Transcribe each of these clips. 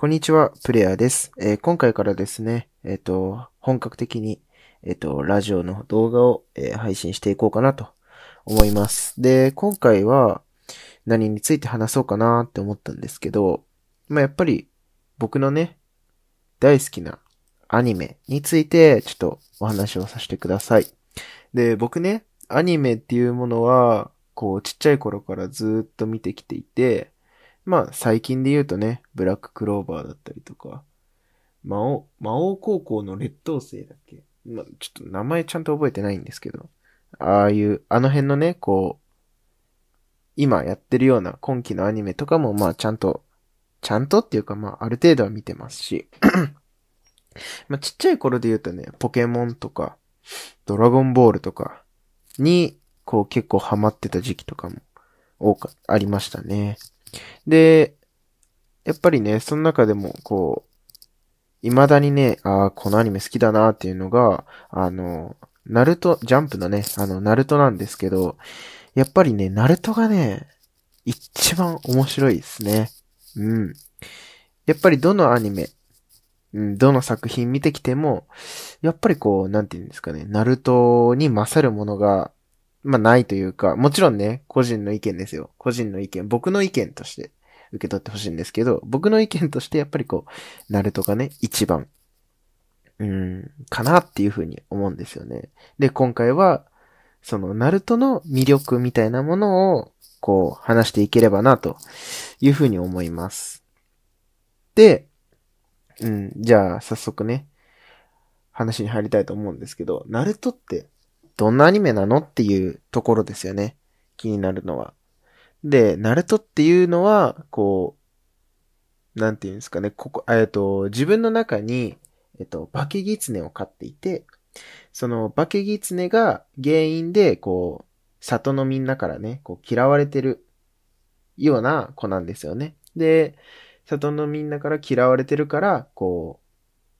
こんにちは、プレイヤーです。えー、今回からですね、えっ、ー、と、本格的に、えっ、ー、と、ラジオの動画を、え配信していこうかなと思います。で、今回は何について話そうかなって思ったんですけど、まあ、やっぱり僕のね、大好きなアニメについてちょっとお話をさせてください。で、僕ね、アニメっていうものは、こう、ちっちゃい頃からずっと見てきていて、まあ、最近で言うとね、ブラッククローバーだったりとか、魔王、魔王高校の劣等生だっけ？まあ、ちょっと名前ちゃんと覚えてないんですけど、ああいう、あの辺のね、こう、今やってるような今期のアニメとかも、まあ、ちゃんと、ちゃんとっていうか、まあ、ある程度は見てますし、まあ、ちっちゃい頃で言うとね、ポケモンとか、ドラゴンボールとかに、こう結構ハマってた時期とかも多か、ありましたね。で、やっぱりね、その中でも、こう、未だにね、ああ、このアニメ好きだなっていうのが、あの、ナルト、ジャンプのね、あの、ナルトなんですけど、やっぱりね、ナルトがね、一番面白いですね。うん。やっぱりどのアニメ、うん、どの作品見てきても、やっぱりこう、なんて言うんですかね、ナルトに勝るものがまあないというか、もちろんね、個人の意見ですよ。個人の意見。僕の意見として受け取ってほしいんですけど、僕の意見としてやっぱりこう、ナルトがね、一番、うん、かなっていうふうに思うんですよね。で、今回は、その、ナルトの魅力みたいなものを、こう、話していければな、というふうに思います。で、うん、じゃあ、早速ね、話に入りたいと思うんですけど、ナルトってどんなアニメなのっていうところですよね。気になるのは。で、ナルトっていうのは、こう、なんていうんですかね、ここ、えっと、自分の中に、えっと、化け狐を飼っていて、その化け狐が原因で、こう、里のみんなからね、こう、嫌われてるような子なんですよね。で、里のみんなから嫌われてるから、こ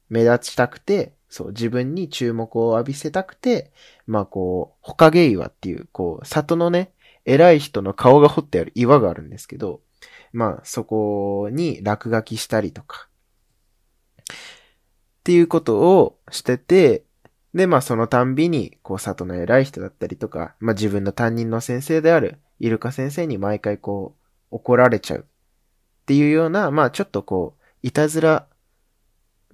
う、目立ちたくて、そう、自分に注目を浴びせたくて、まあこう、ほかげ岩っていう、こう、里のね、偉い人の顔が彫ってある岩があるんですけど、まあそこに落書きしたりとか、っていうことをしてて、で、まあそのたんびに、こう、里の偉い人だったりとか、まあ自分の担任の先生であるイルカ先生に毎回こう、怒られちゃうっていうような、まあちょっとこう、いたずら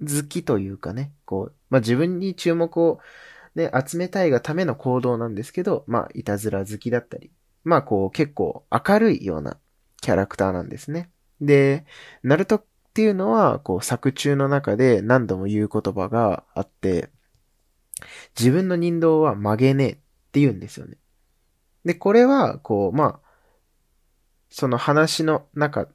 好きというかね、こう、まあ、自分に注目をね、集めたいがための行動なんですけど、まあ、いたずら好きだったり、まあ、こう、結構明るいようなキャラクターなんですね。で、ナルトっていうのは、こう、作中の中で何度も言う言葉があって、自分の人道は曲げねえって言うんですよね。で、これは、こう、まあ、その話の中、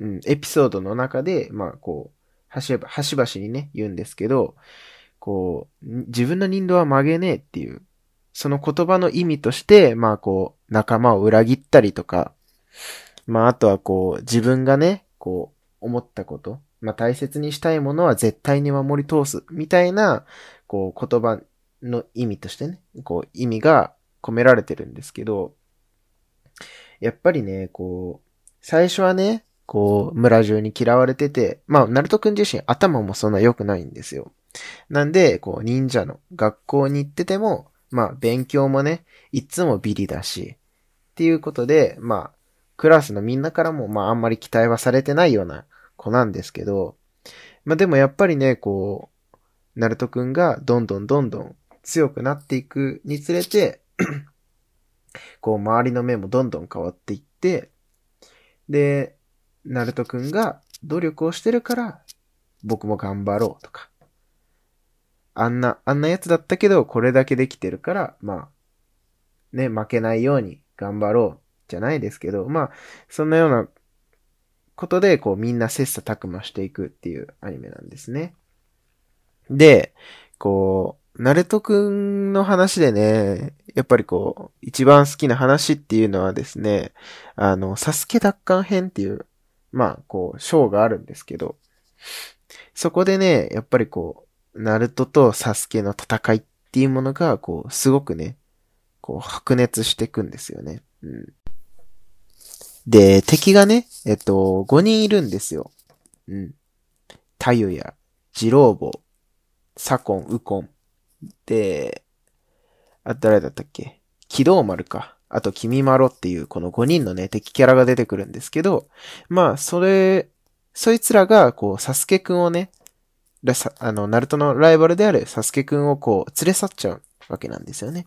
うん、エピソードの中で、まあ、こう、端々にね、言うんですけど、こう、自分の人道は曲げねえっていう、その言葉の意味として、まあこう、仲間を裏切ったりとか、まああとはこう、自分がね、こう、思ったこと、まあ大切にしたいものは絶対に守り通す、みたいな、こう、言葉の意味としてね、こう、意味が込められてるんですけど、やっぱりね、こう、最初はね、こう、村中に嫌われてて、まあ、ナルトくん自身頭もそんな良くないんですよ。なんで、こう、忍者の学校に行ってても、まあ、勉強もね、いつもビリだし、っていうことで、まあ、クラスのみんなからも、まあ、あんまり期待はされてないような子なんですけど、まあ、でもやっぱりね、こう、ナルトくんがどんどんどんどん強くなっていくにつれてこう、周りの目もどんどん変わっていって、で、ナルトくんが努力をしてるから、僕も頑張ろうとか。あんな、あんなやつだったけど、これだけできてるから、まあ、ね、負けないように頑張ろう、じゃないですけど、まあ、そんなようなことで、こう、みんな切磋琢磨していくっていうアニメなんですね。で、こう、ナルトくんの話でね、やっぱりこう、一番好きな話っていうのはですね、あの、サスケ奪還編っていうまあ、こう、章があるんですけど、そこでね、やっぱりこう、ナルトとサスケの戦いっていうものが、こう、すごくね、こう、白熱していくんですよね。うん。で、敵がね、えっと、5人いるんですよ。うん。太陽や、ジローボ、サコン、ウコン。で、あ、誰だったっけ？機動丸か。あと、君まろっていうこの5人のね、敵キャラが出てくるんですけど、まあ、それ、そいつらが、こう、サスケくんをね、あの、ナルトのライバルであるサスケくんをこう、連れ去っちゃうわけなんですよね。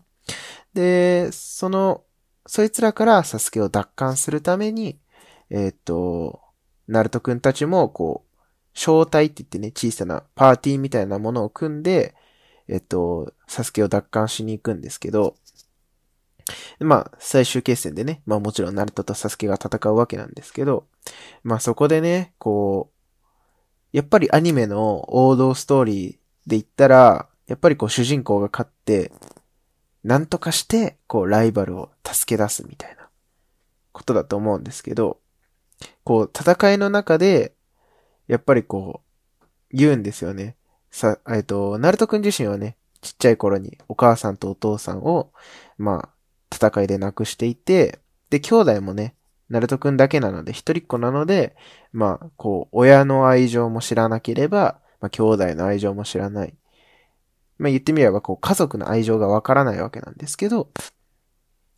で、その、そいつらからサスケを奪還するために、えー、っと、ナルトくんたちも、こう、招待って言ってね、小さなパーティーみたいなものを組んで、えっと、サスケを奪還しに行くんですけど、まあ、最終決戦でね、まあもちろんナルトとサスケが戦うわけなんですけど、まあそこでね、こう、やっぱりアニメの王道ストーリーで言ったら、やっぱりこう主人公が勝って、なんとかして、こうライバルを助け出すみたいなことだと思うんですけど、こう戦いの中で、やっぱりこう、言うんですよね。さ、えっと、ナルトくん自身はね、ちっちゃい頃にお母さんとお父さんを、まあ、戦いで亡くしていて、で、兄弟もね、ナルトくんだけなので、一人っ子なので、まあ、こう、親の愛情も知らなければ、まあ、兄弟の愛情も知らない。まあ、言ってみれば、こう、家族の愛情がわからないわけなんですけど、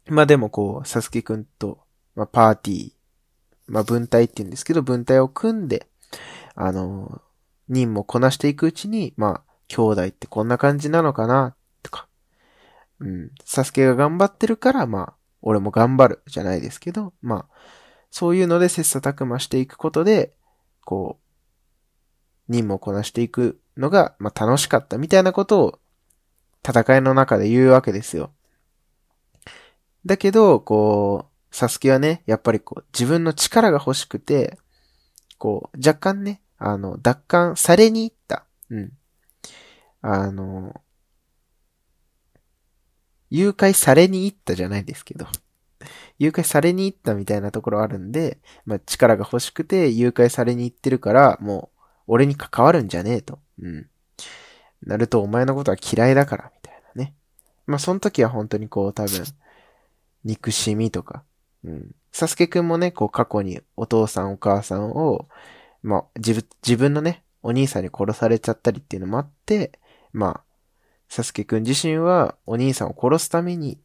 まあでもこう、サスケくんと、まあ、パーティー、まあ、分隊って言うんですけど、分隊を組んで、あの、任務をこなしていくうちに、まあ、兄弟ってこんな感じなのかな、うん、サスケが頑張ってるから、まあ、俺も頑張る、じゃないですけど、まあ、そういうので切磋琢磨していくことで、こう、任務をこなしていくのが、まあ、楽しかったみたいなことを戦いの中で言うわけですよ。だけど、こう、サスケはね、やっぱりこう、自分の力が欲しくて、こう、若干ね、あの、奪還されに行った。うん。あの、誘拐されに行ったじゃないですけど、誘拐されに行ったみたいなところあるんで、まあ、力が欲しくて誘拐されに行ってるから、もう、俺に関わるんじゃねえと。うん。なるとお前のことは嫌いだから、みたいなね。まあ、その時は本当にこう、多分、憎しみとか、うん。サスケくんもね、こう過去にお父さんお母さんを、まあ、自分、自分のね、お兄さんに殺されちゃったりっていうのもあって、まあ、サスケくん自身はお兄さんを殺すために、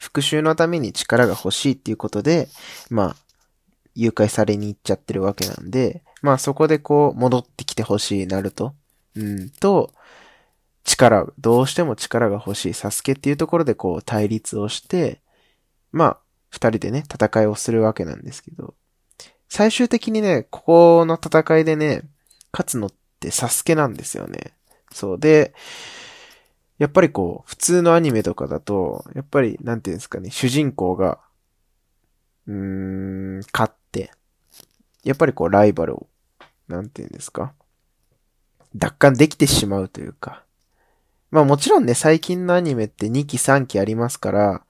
復讐のために力が欲しいっていうことで、まあ、誘拐されに行っちゃってるわけなんで、まあそこでこう戻ってきてほしいナルト、うん、と、力、どうしても力が欲しいサスケっていうところでこう対立をして、まあ、二人でね、戦いをするわけなんですけど、最終的にね、ここの戦いでね、勝つのってサスケなんですよね。そうで、やっぱりこう、普通のアニメとかだと、やっぱり、なんていうんですかね、主人公が、うーん、勝って、やっぱりこう、ライバルを、なんていうんですか、奪還できてしまうというか、まあもちろんね、最近のアニメって2期3期ありますから、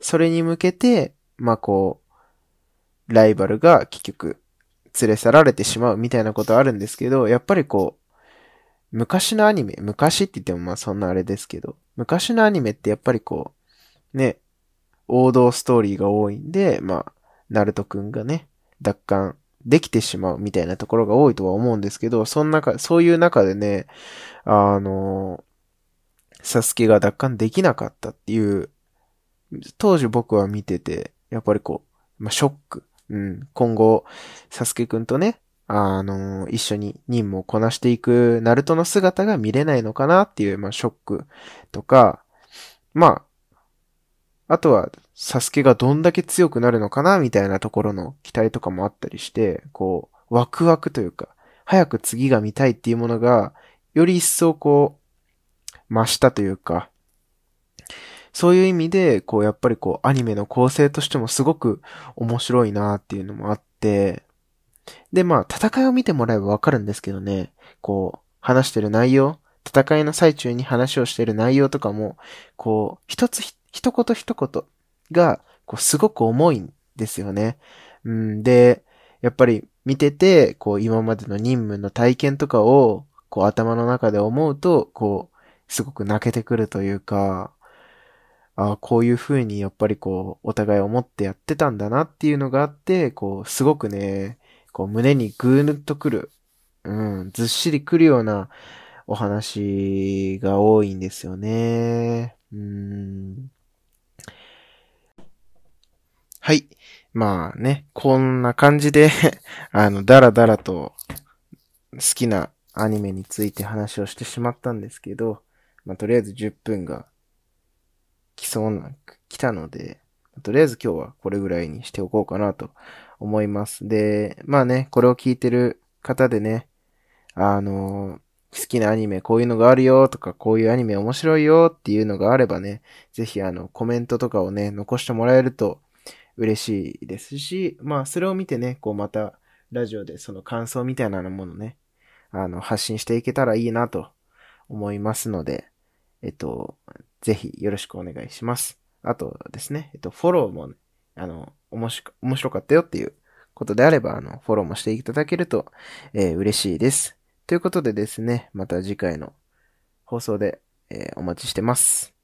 それに向けて、まあこう、ライバルが結局連れ去られてしまうみたいなことあるんですけど、やっぱりこう、昔のアニメ、昔って言ってもまあそんなあれですけど、昔のアニメってやっぱりこう、ね、王道ストーリーが多いんで、まあ、ナルトくんがね、奪還できてしまうみたいなところが多いとは思うんですけど、その中、そういう中でね、あの、サスケが奪還できなかったっていう、当時僕は見てて、やっぱりこう、まあ、ショック。うん。今後、サスケくんとね、あの、一緒に任務をこなしていくナルトの姿が見れないのかなっていう、まあ、ショックとか、まあ、あとは、サスケがどんだけ強くなるのかなみたいなところの期待とかもあったりして、こう、ワクワクというか、早く次が見たいっていうものが、より一層こう、増したというか、そういう意味で、こう、やっぱりこう、アニメの構成としてもすごく面白いなっていうのもあって、で、まあ、戦いを見てもらえばわかるんですけどね、こう、話してる内容、戦いの最中に話をしてる内容とかも、こう、一つ、一言一言が、こう、すごく重いんですよね。うん、で、やっぱり見てて、こう、今までの任務の体験とかを、こう、頭の中で思うと、こう、すごく泣けてくるというか、ああ、こういう風にやっぱりこう、お互い思ってやってたんだなっていうのがあって、こう、すごくね、こう胸にぐーっとくる、うん、ずっしりくるようなお話が多いんですよね。うん。はい。まあね、こんな感じで あの、だらだらと好きなアニメについて話をしてしまったんですけど、まあ、とりあえず10分が来そうな、来たので、とりあえず今日はこれぐらいにしておこうかなと思います。で、まあね、これを聞いてる方でね、あの、好きなアニメこういうのがあるよとか、こういうアニメ面白いよっていうのがあればね、ぜひあの、コメントとかをね、残してもらえると嬉しいですし、まあ、それを見てね、こうまた、ラジオでその感想みたいなものね、あの、発信していけたらいいなと思いますので、えっと、ぜひよろしくお願いします。あとですね、えっと、フォローも、ね、あの、面白面白かったよっていうことであれば、あの、フォローもしていただけると、えー、嬉しいです。ということでですね、また次回の放送で、えー、お待ちしてます。